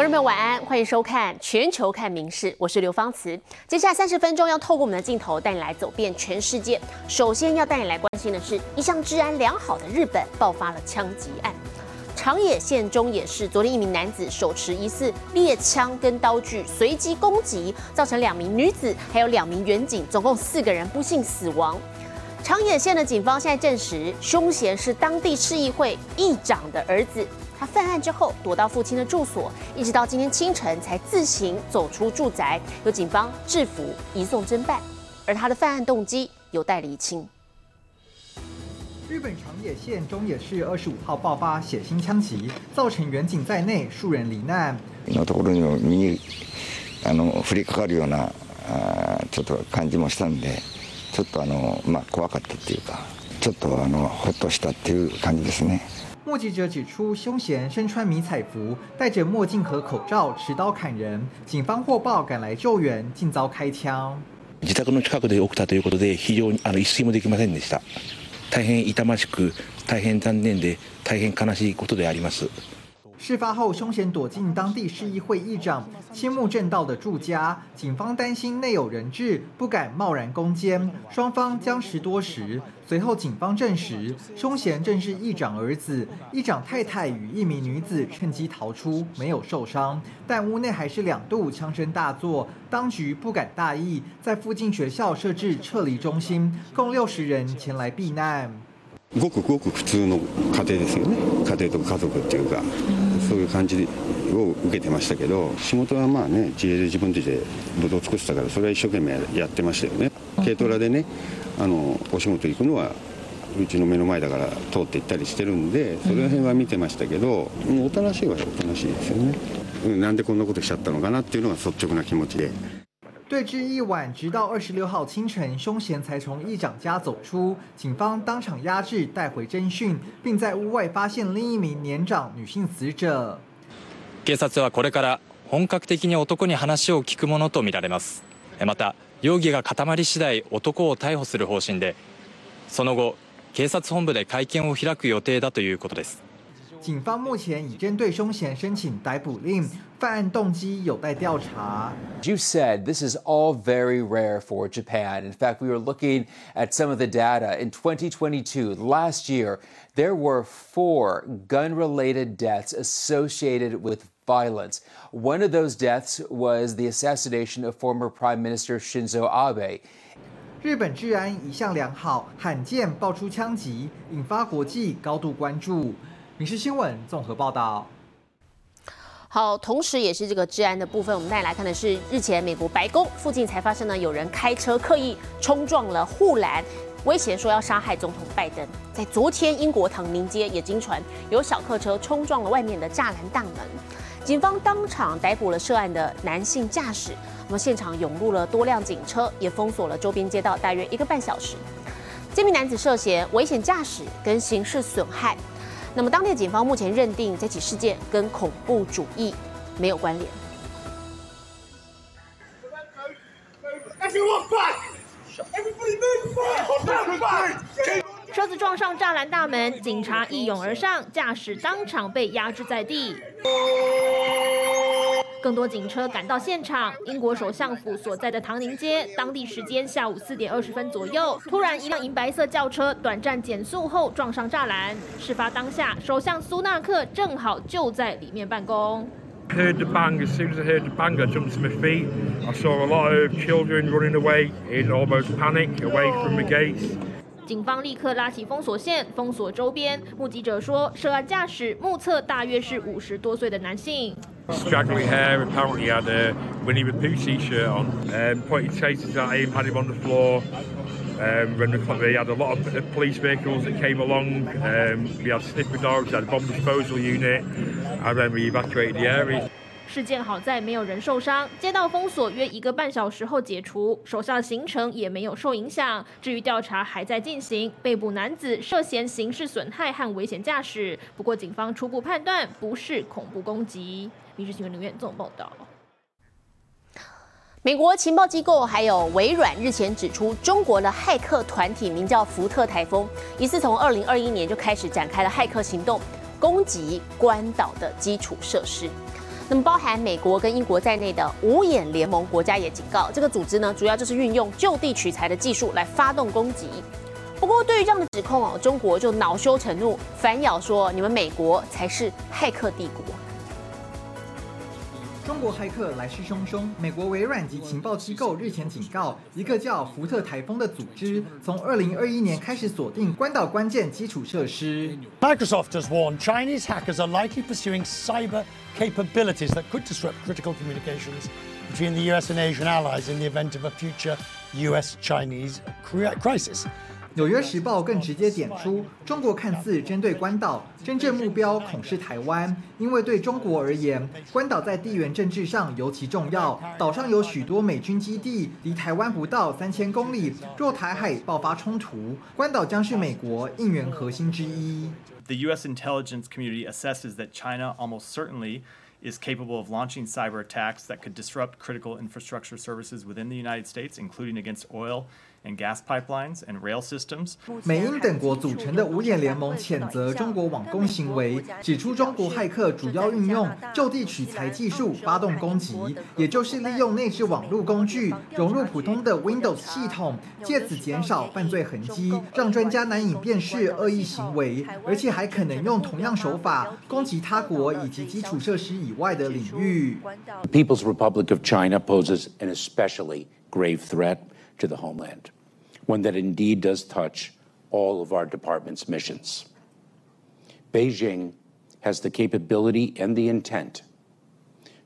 观众朋友晚安，欢迎收看《全球看名事》，我是刘芳慈。接下来三十分钟要透过我们的镜头带你来走遍全世界。首先要带你来关心的是，一向治安良好的日本爆发了枪击案。长野县中野市昨天一名男子手持疑似猎枪跟刀具随机攻击，造成两名女子还有两名远警，总共四个人不幸死亡。长野县的警方现在证实，凶嫌是当地市议会议长的儿子。他犯案之后躲到父亲的住所，一直到今天清晨才自行走出住宅，由警方制服移送侦办。而他的犯案动机有待厘清。日本长野县中野市二十五号爆发血腥枪击，造成远景在内数人罹难。のところに右あの降りかかるようなあちょっと感じもしたんで、ちょっとあのまあ怖かったっていうか、ちょっとあのほっとしたっていう感じですね。 目击者指出，凶嫌身穿迷彩服，戴着墨镜和口罩，持刀砍人。警方获报赶来救援，竟遭开枪。自宅の近くで起きたということで、非常にあの一睡もできませんでした。大変痛ましく、大変残念で、大変悲しいことであります。 事发后，凶嫌躲进当地市议会议长青木正道的住家，警方担心内有人质，不敢贸然攻坚，双方僵持多时。随后，警方证实，凶嫌正是议长儿子。议长太太与一名女子趁机逃出，没有受伤，但屋内还是两度枪声大作。当局不敢大意，在附近学校设置撤离中心，共六十人前来避難。ごくごく普通の家庭ですよね。家庭とか家族っていうか、そういう感じを受けてましたけど仕事はまあね自営で自分たちでぶどう尽くしたからそれは一生懸命やってましたよね。軽トラでねあのお仕事行くのはうちの目の前だから通って行ったりしてるんでそれら辺は見てましたけどおとなしいはおとなしいですよね、うん、なんでこんなことしちゃったのかなっていうのが率直な気持ちで。对峙一晚，直到二十六号清晨，凶嫌才从议长家走出。警方当场压制，带回侦讯，并在屋外发现另一名年长女性死者。警察はこれから本格的に男に話を聞くものとみられます。また容疑が固まり次第、男を逮捕する方針で、その後警察本部で会見を開く予定だということです。 警方目前已针对凶嫌申请逮捕令，犯案动机有待调查。You said this is all very rare for Japan. In fact, we were looking at some of the data in 2022. Last year, there were four gun-related deaths associated with violence. One of those deaths was the assassination of former Prime Minister Shinzo Abe. 日本治安一向良好，罕见爆出枪击，引发国际高度关注。 民事新闻综合报道。好，同时也是这个治安的部分，我们带来看的是日前美国白宫附近才发生呢，有人开车刻意冲撞了护栏，威胁说要杀害总统拜登。在昨天，英国唐宁街也经传有小客车冲撞了外面的栅栏大门，警方当场逮捕了涉案的男性驾驶。那么现场涌入了多辆警车，也封锁了周边街道大约一个半小时。这名男子涉嫌危险驾驶跟刑事损害。那么，当地警方目前认定这起事件跟恐怖主义没有关联。车子撞上栅栏大门，警察一涌而上，驾驶当场被压制在地。更多警车赶到现场。英国首相府所在的唐宁街，当地时间下午四点二十分左右，突然一辆银白色轿车短暂减速后撞上栅栏。事发当下，首相苏纳克正好就在里面办公。Heard the bang. As soon as I heard the bang, I jumped to my feet. I saw a lot of children running away in almost panic away from the gates. 警方立刻拉起封锁线，封锁周边。目击者说，涉案驾驶目测大约是五十多岁的男性。Straggly hair, apparently had a Winnie the Pooh t-shirt on. Um, pointed tasers at him, had him on the floor. Um, when they had a lot of police vehicles that came along. Um, we had sniffer dogs, had a bomb disposal unit, and then we evacuated the area. 事件好在没有人受伤，街道封锁约一个半小时后解除，首相行程也没有受影响。至于调查还在进行，被捕男子涉嫌刑事损害和危险驾驶，不过警方初步判断不是恐怖攻击。 民事新闻留言综合报道。美国情报机构还有微软日前指出，中国的骇客团体名叫福特台风，疑似从二零二一年就开始展开了骇客行动，攻击关岛的基础设施。那么包含美国跟英国在内的五眼联盟国家也警告，这个组织呢，主要就是运用就地取材的技术来发动攻击。不过对于这样的指控哦，中国就恼羞成怒，反咬说你们美国才是骇客帝国。中国骇客来势汹汹，美国微软及情报机构日前警告，一个叫福特台风的组织，从二零二一年开始锁定关岛关键基础设施。Microsoft has warned Chinese hackers are likely pursuing cyber capabilities that could disrupt critical communications between the US and Asian allies in the event of a future US-Chinese crisis. 纽约时报更直接点出，中国看似针对关岛，真正目标恐是台湾，因为对中国而言，关岛在地缘政治上尤其重要，岛上有许多美军基地，离台湾不到三千公里。若台海爆发冲突，关岛将是美国应援核心之一。The U.S. intelligence community assesses that China almost certainly is capable of launching cyber attacks that could disrupt critical infrastructure services within the United States, including against oil. and gas pipelines and rail systems. 美英等国组成的五眼联盟谴责中国网攻行为，指出中国骇客主要运用就地取材技术发动攻击，也就是利用内置网络工具融入普通的 Windows 系统，借此减少犯罪痕迹，让专家难以辨识恶意行为，而且还可能用同样手法攻击他国以及基础设施以外的领域。People's Republic of China poses an especially grave threat. to the homeland, one that indeed does touch all of our department's missions. Beijing has the capability and the intent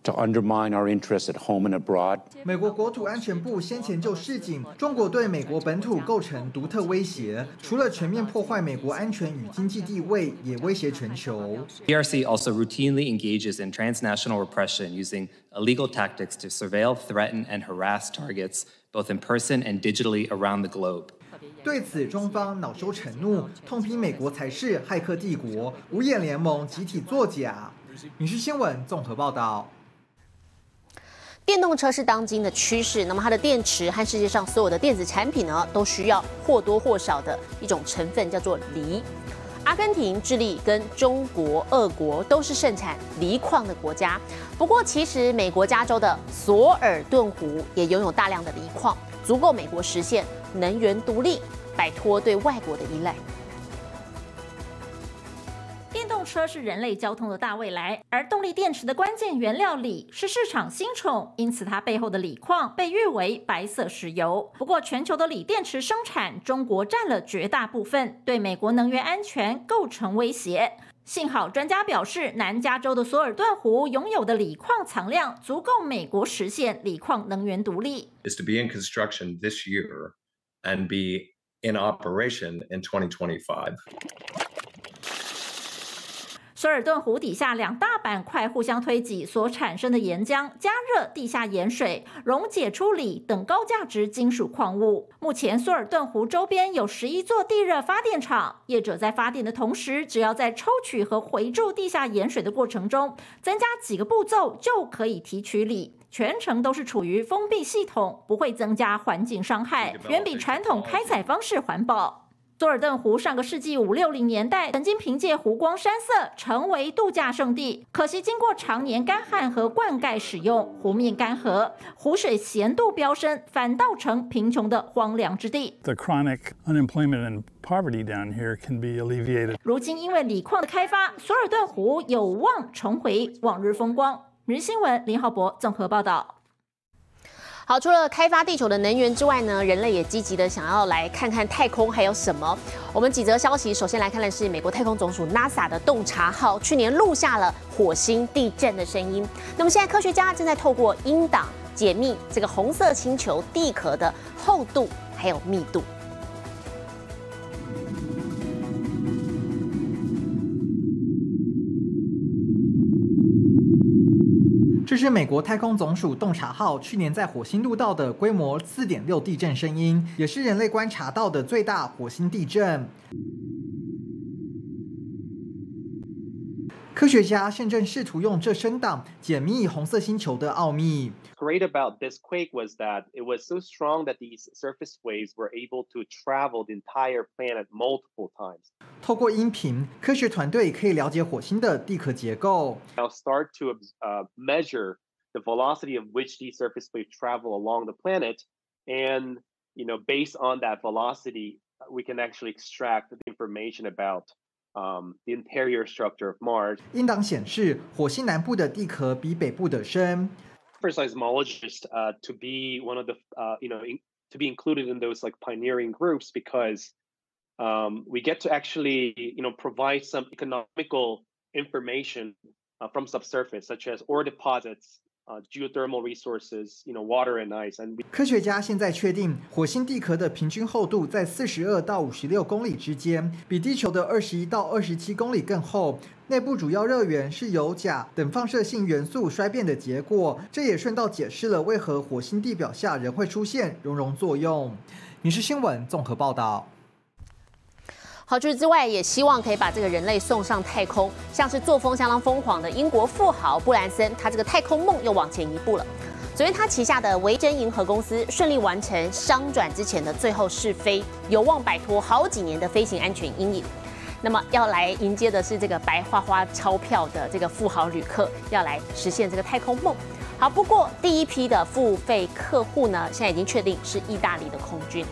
to undermine our interests at home and abroad. 美国国土安全部先前就示警，中国对美国本土构成独特威胁，除了全面破坏美国安全与经济地位，也威胁全球。PRC also routinely engages in transnational repression using illegal tactics to surveil, threaten, and harass targets both in person and digitally around the globe. 对此，中方恼羞成怒，痛批美国才是骇客帝国，五眼联盟集体作假。女士新闻综合报道。电动车是当今的趋势，那么它的电池和世界上所有的电子产品呢，都需要或多或少的一种成分，叫做锂。阿根廷、智利跟中国、俄国都是盛产锂矿的国家。不过，其实美国加州的索尔顿湖也拥有大量的锂矿，足够美国实现能源独立，摆脱对外国的依赖。车是人类交通的大未来，而动力电池的关键原料锂是市场新宠，因此它背后的锂矿被誉为白色石油。不过，全球的锂电池生产，中国占了绝大部分，对美国能源安全构成威胁。幸好，专家表示，南加州的索尔顿湖拥有的锂矿藏量足够美国实现锂矿能源独立。Is to be in construction this year and be in operation in 2025. 索尔顿湖底下两大板块互相推挤所产生的岩浆，加热地下盐水，溶解出锂等高价值金属矿物。目前，索尔顿湖周边有十一座地热发电厂，业者在发电的同时，只要在抽取和回注地下盐水的过程中，增加几个步骤就可以提取锂，全程都是处于封闭系统，不会增加环境伤害，远比传统开采方式环保。索尔顿湖上个世纪五六零年代曾经凭借湖光山色成为度假胜地，可惜经过常年干旱和灌溉使用，湖面干涸，湖水咸度飙升，反倒成贫穷的荒凉之地。The chronic unemployment and poverty down here can be alleviated。如今因为锂矿的开发，索尔顿湖有望重回往日风光。日新闻林浩博综合报道。好，除了开发地球的能源之外呢，人类也积极的想要来看看太空还有什么。我们几则消息，首先来看的是美国太空总署 NASA 的洞察号，去年录下了火星地震的声音。那么现在科学家正在透过音档解密这个红色星球地壳的厚度还有密度。这是美国太空总署洞察号去年在火星录到的规模4.6地震声音，也是人类观察到的最大火星地震。科学家现正试图用这声档解密红色星球的奥秘。Great about this quake was that it was so strong that these surface waves were able to travel the entire planet multiple times. 透过音频，科学团队可以了解火星的地壳结构。Now start to uh, measure the velocity of which these surface waves travel along the planet, and you know, based on that velocity, we can actually extract the information about um, the interior structure of Mars. 音档显示，火星南部的地壳比北部的深。For seismologists uh, to be one of the, uh, you know, in, to be included in those like pioneering groups because um, we get to actually, you know, provide some economical information uh, from subsurface, such as ore deposits, uh, geothermal resources, you know, water and ice. And 科学家现在确定，火星地壳的平均厚度在四十二到五十六公里之间，比地球的二十一到二十七公里更厚。内部主要热源是由、钾等放射性元素衰变的结果，这也顺道解释了为何火星地表下仍会出现熔融作用。《民事新闻》综合报道。好，除此之外，也希望可以把这个人类送上太空。像是作风相当疯狂的英国富豪布兰森，他这个太空梦又往前一步了。昨天他旗下的维珍银河公司顺利完成商转之前的最后试飞，有望摆脱好几年的飞行安全阴影。那么要来迎接的是这个白花花钞票的这个富豪旅客，要来实现这个太空梦。好，不过第一批的付费客户呢，现在已经确定是意大利的空军。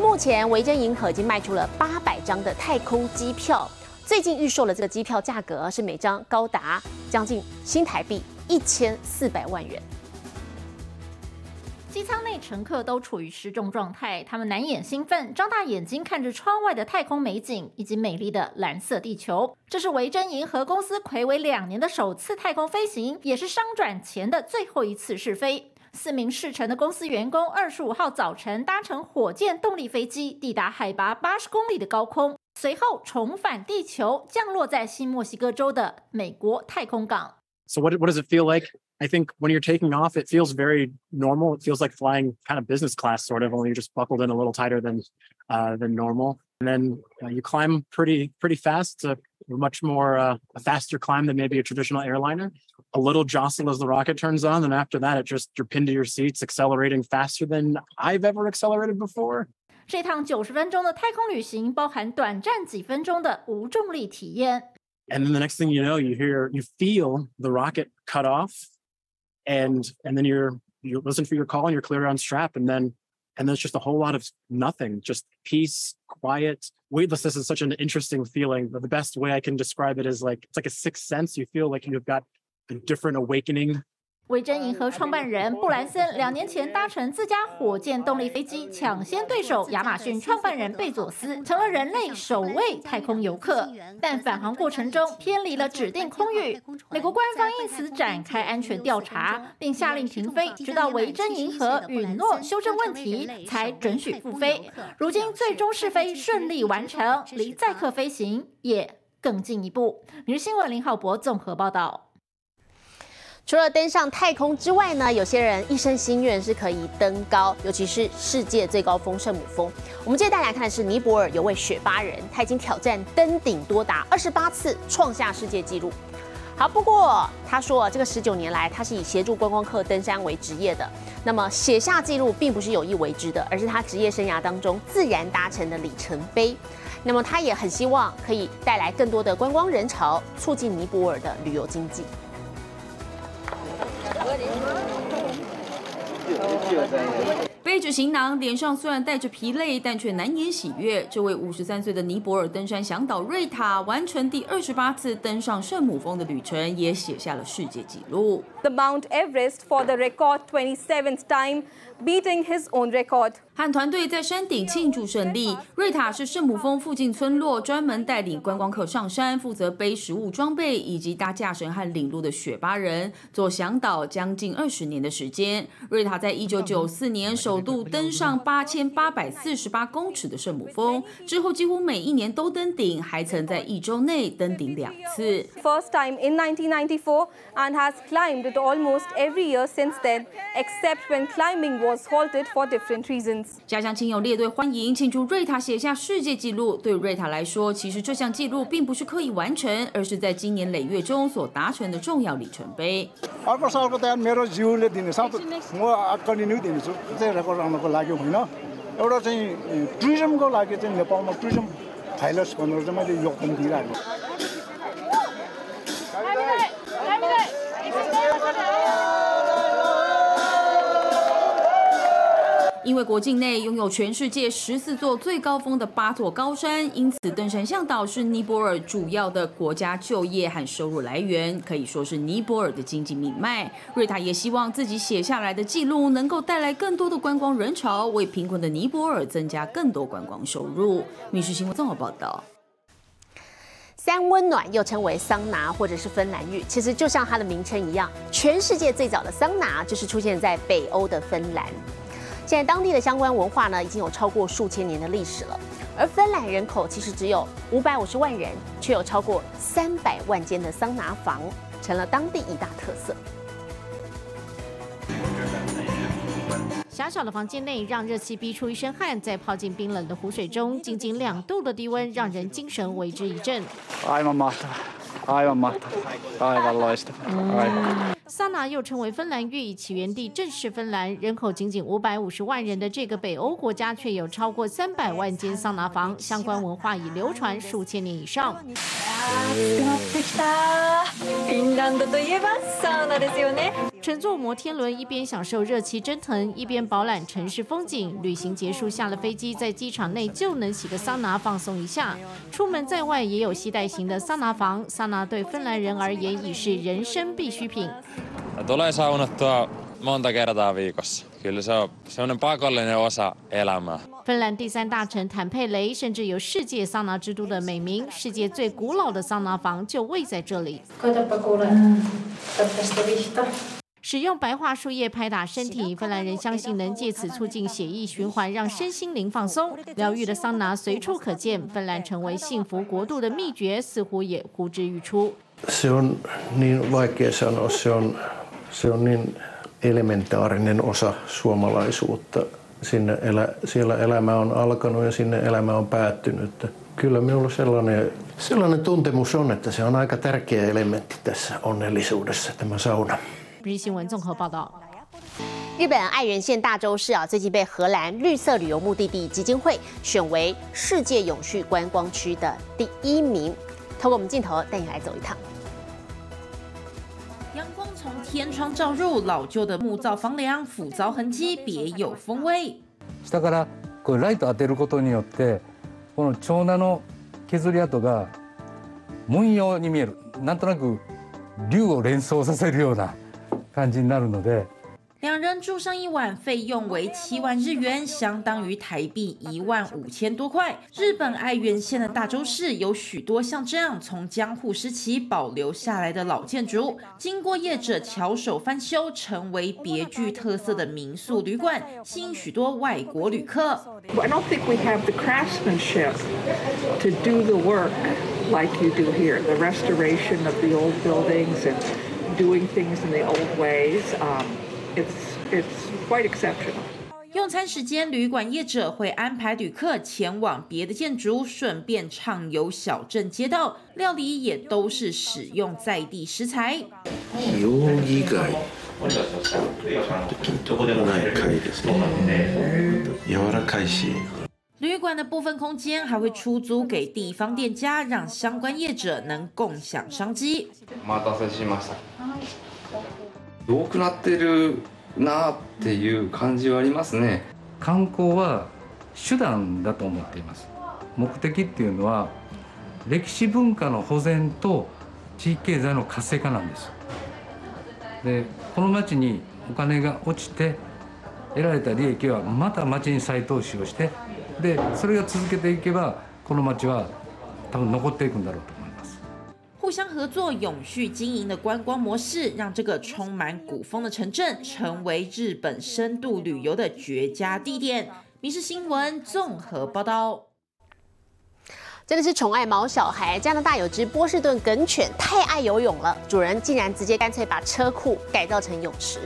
目前维珍银河已经卖出了八百张的太空机票，最近预售的这个机票价格是每张高达将近新台币一千四百万元。机舱内乘客都处于失重状态，他们难掩兴奋，张大眼睛看着窗外的太空美景以及美丽的蓝色地球。这是维珍银河公司魁违两年的首次太空飞行，也是商转前的最后一次试飞。四名试乘的公司员工，二十五号早晨搭乘火箭动力飞机抵达海拔八十公里的高空，随后重返地球，降落在新墨西哥州的美国太空港。So what what does it feel like? I think when you're taking off, it feels very normal. It feels like flying kind of business class, sort of, only you're just buckled in a little tighter than uh, than normal. And then uh, you climb pretty pretty fast. It's a much more uh, a faster climb than maybe a traditional airliner. A little jostle as the rocket turns on, and after that, it just you're pinned to your seats, accelerating faster than I've ever accelerated before. 这趟九十分钟的太空旅行包含短暂几分钟的无重力体验。 And then the next thing you know, you hear you feel the rocket cut off, and and then you're you listen for your call and you're clear on strap, and then and there's just a whole lot of nothing, just peace, quiet. Weightlessness is such an interesting feeling. But the best way I can describe it is like it's like a sixth sense. You feel like you've got a different awakening 维珍银河创办人布兰森两年前搭乘自家火箭动力飞机，抢先对手亚马逊创办人贝佐斯，成了人类首位太空游客。但返航过程中偏离了指定空域，美国官方因此展开安全调查，并下令停飞，直到维珍银河允诺修正问题，才准许复飞。如今最终试飞顺利完成，离载客飞行也更进一步。《每日新闻》林浩博综合报道。除了登上太空之外呢，有些人一生心愿是可以登高，尤其是世界最高峰圣母峰。我们接着带来看的是尼泊尔有位雪巴人，他已经挑战登顶多达二十八次，创下世界纪录。好，不过他说这个十九年来，他是以协助观光客登山为职业的。那么写下纪录并不是有意为之的，而是他职业生涯当中自然达成的里程碑。那么他也很希望可以带来更多的观光人潮，促进尼泊尔的旅游经济。Thank you. 背着行囊，脸上虽然带着疲累，但却难掩喜悦。这位五十三岁的尼泊尔登山向导瑞塔，完成第二十八次登上圣母峰的旅程，也写下了世界纪录。The Mount Everest for the record 27th time, beating his own record. 和团队在山顶庆祝胜利。瑞塔是圣母峰附近村落专门带领观光客上山，负责背食物装备以及搭架绳和领路的雪巴人，做向导将近二十年的时间。瑞塔在一九九四年首首度登上八千八百四十八公尺的圣母峰，之后几乎每一年都登顶，还曾在一周内登顶两次。 First time in 1994 and has climbed it almost every year since then, except when climbing was halted for different reasons. 家乡亲友列队欢迎，庆祝瑞塔写下世界纪录。对瑞塔来说，其实这项纪录并不是刻意完成，而是在今年累月中所达成的重要里程碑。 अर्को सालको त मेरो जिउले दिने साथ म कन्टिन्यू दिनेछु राख्नको लागि होइन। एउटा चाहिँ टुरिज्मको लागि चाहिँ नेपालमा टुरिज्म फाइलोस् भनेर चाहिँ मैले योगदान दिइरहेको छु। 因为国境内拥有全世界十四座最高峰的八座高山，因此登山向导是尼泊尔主要的国家就业和收入来源，可以说是尼泊尔的经济命脉。瑞塔也希望自己写下来的记录能够带来更多的观光人潮，为贫困的尼泊尔增加更多观光收入。民事新闻综合报道。三温暖又称为桑拿或者是芬兰浴，其实就像它的名称一样，全世界最早的桑拿就是出现在北欧的芬兰。现在当地的相关文化呢，已经有超过数千年的历史了。而芬兰人口其实只有五百五十万人，却有超过三百万间的桑拿房，成了当地一大特色。狭小的房间内，让热气逼出一身汗，再泡进冰冷的湖水中，仅仅两度的低温，让人精神为之一振。Aivan mahtava. 桑拿又称为芬兰浴，起源地正是芬兰，人口仅仅五百五十万人的这个北欧国家，却有超过三百万间桑拿房，相关文化已流传数千年以上。フィンランドといえばサウナですよね。乘坐摩天轮，一边享受热气蒸腾，一边饱览城市风景。旅行结束，下了飞机，在机场内就能洗个桑拿，放松一下。出门在外也有携带型的桑拿房，桑拿对芬兰人而言已是人生必需品。 Tulee saunattua monta kertaa viikossa. Kyllä se on semmoinen pakollinen osa elämää. 芬兰第三大城坦佩雷，甚至有“世界桑拿之都”的美名，世界最古老的桑拿房就位在这里。使用白桦树叶拍打身体，芬兰人相信能借此促进血液循环，让身心灵放松。疗愈的桑拿随处可见，芬兰成为幸福国度的秘诀似乎也呼之欲出。Se on niin vaikea sanoa, se on, se on niin elementaarinen osa suomalaisuutta. Sinne elä, siellä elämä on alkanut ja sinne elämä on päättynyt. Kyllä minulla sellainen, sellainen tuntemus on, että se on aika tärkeä elementti tässä onnellisuudessa, tämä sauna. 日新闻综合报道。日本爱媛县大洲市啊，最近被荷兰绿色旅游目的地基金会选为世界永续观光区的第一名。透过我们镜头带你来走一趟。 从天窗照入，老旧的木造房梁腐糟痕迹别有风味。下からこうライト当てることによってこの長男の削り跡が文様に見えるなんとなく竜を連想させるような感じになるので两人住上一晚，费用为七万日元，相当于台币一万五千多块。日本爱媛县的大洲市有许多像这样从江户时期保留下来的老建筑，经过业者巧手翻修，成为别具特色的民宿旅馆，吸引许多外国旅客。I don't think we have the craftsmanship to do the work like you do here, the restoration of the old buildings and doing things in the old ways. Um, it's it's quite exceptional. 用餐时间，旅馆业者会安排旅客前往别的建筑，顺便畅游小镇街道。料理也都是使用在地食材。容疑外ない貝ですね柔らかいし旅馆的部分空间还会出租给地方店家，让相关业者能共享商机。 多くなってるなっていう感じはありますね。観光は手段だと思っています。目的っていうのは歴史文化の保全と地域経済の活性化なんです。でこの町にお金が落ちて得られた利益はまた町に再投資をしてでそれが続けていけばこの町は多分残っていくんだろうと。互相合作、永续经营的观光模式，让这个充满古风的城镇成为日本深度旅游的绝佳地点。《民事新闻》综合报道。真的是宠爱毛小孩。加拿大有只波士顿梗犬，太爱游泳了，主人竟然直接干脆把车库改造成泳池。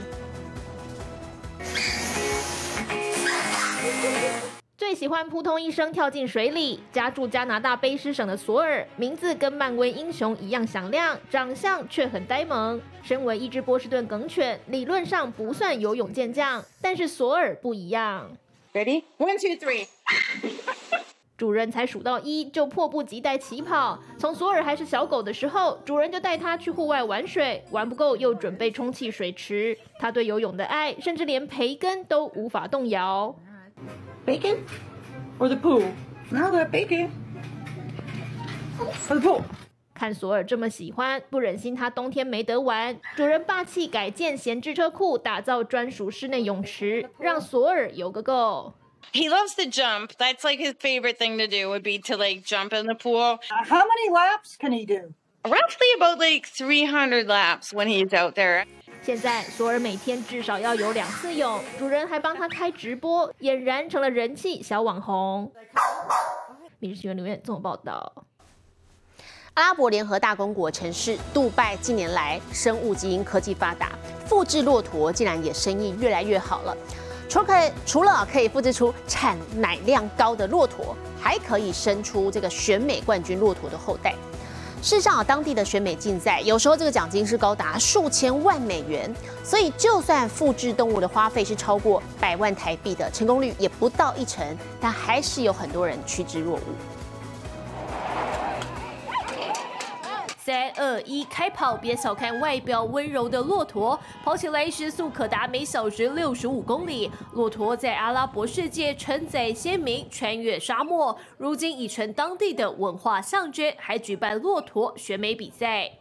最喜欢扑通一声跳进水里。家住加拿大卑诗省的索尔，名字跟漫威英雄一样响亮，长相却很呆萌。身为一只波士顿梗犬，理论上不算游泳健将，但是索尔不一样。Ready? One, two, three. 主人才数到一，就迫不及待起跑。从索尔还是小狗的时候，主人就带它去户外玩水，玩不够又准备充气水池。它对游泳的爱，甚至连培根都无法动摇。Bacon or the pool? Now the bacon. For the pool. 看索尔这么喜欢，不忍心它冬天没得玩，主人霸气改建闲置车库，打造专属室内泳池，让索尔游个够。He loves to jump. That's like his favorite thing to do would be to like jump in the pool. Uh, how many laps can he do? Roughly about like 300 laps when he's out there. 现在索尔每天至少要游两次泳，主人还帮他开直播，俨然成了人气小网红。每日新闻留言综合报道。阿拉伯联合大公国城市杜拜近年来生物基因科技发达，复制骆驼竟然也生意越来越好了。除可除了可以复制出产奶量高的骆驼，还可以生出这个选美冠军骆驼的后代。事实上啊，当地的选美竞赛有时候这个奖金是高达数千万美元，所以就算复制动物的花费是超过百万台币的，成功率也不到一成，但还是有很多人趋之若鹜。三二一，开跑！别小看外表温柔的骆驼，跑起来时速可达每小时六十五公里。骆驼在阿拉伯世界承载鲜明，穿越沙漠，如今已成当地的文化象征，还举办骆驼选美比赛。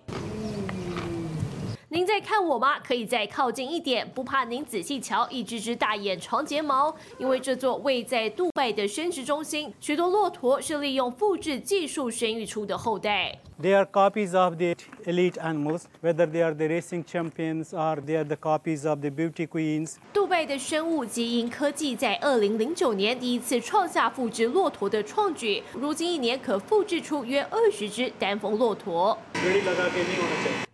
您在看我吗？可以再靠近一点，不怕您仔细瞧，一只只大眼长睫毛。因为这座位在杜拜的生殖中心，许多骆驼是利用复制技术生育出的后代。They are copies of the elite animals, whether they are the racing champions or they are the copies of the beauty queens. 杜拜的生物基因科技在二零零九年第一次创下复制骆驼的创举，如今一年可复制出约二十只丹峰骆驼。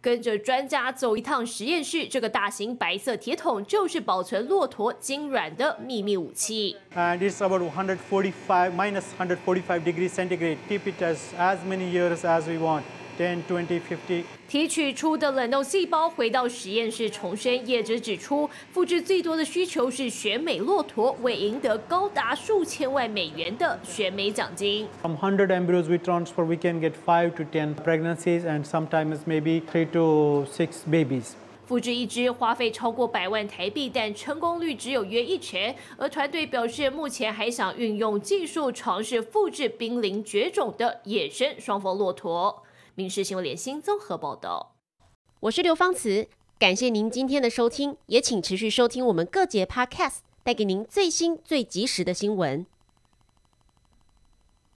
跟着专家走一趟实验室，这个大型白色铁桶就是保存骆驼精卵的秘密武器。And it's about 145 minus 145 degrees centigrade. Keep it as as many years as we want. 10, 20, 50. 提取出的冷冻细胞回到实验室重生，业者指出，复制最多的需求是选美骆驼，为赢得高达数千万美元的选美奖金。From 100 embryos we transfer, we can get 5 to ten pregnancies and sometimes maybe 3 to 6 babies. 复制一只花费超过百万台币，但成功率只有约一成。而团队表示，目前还想运用技术尝试复制濒临绝种的野生双峰骆驼。民事新闻联新综合报道，我是刘芳慈，感谢您今天的收听，也请持续收听我们各节 Podcast，带给您最新最及时的新闻。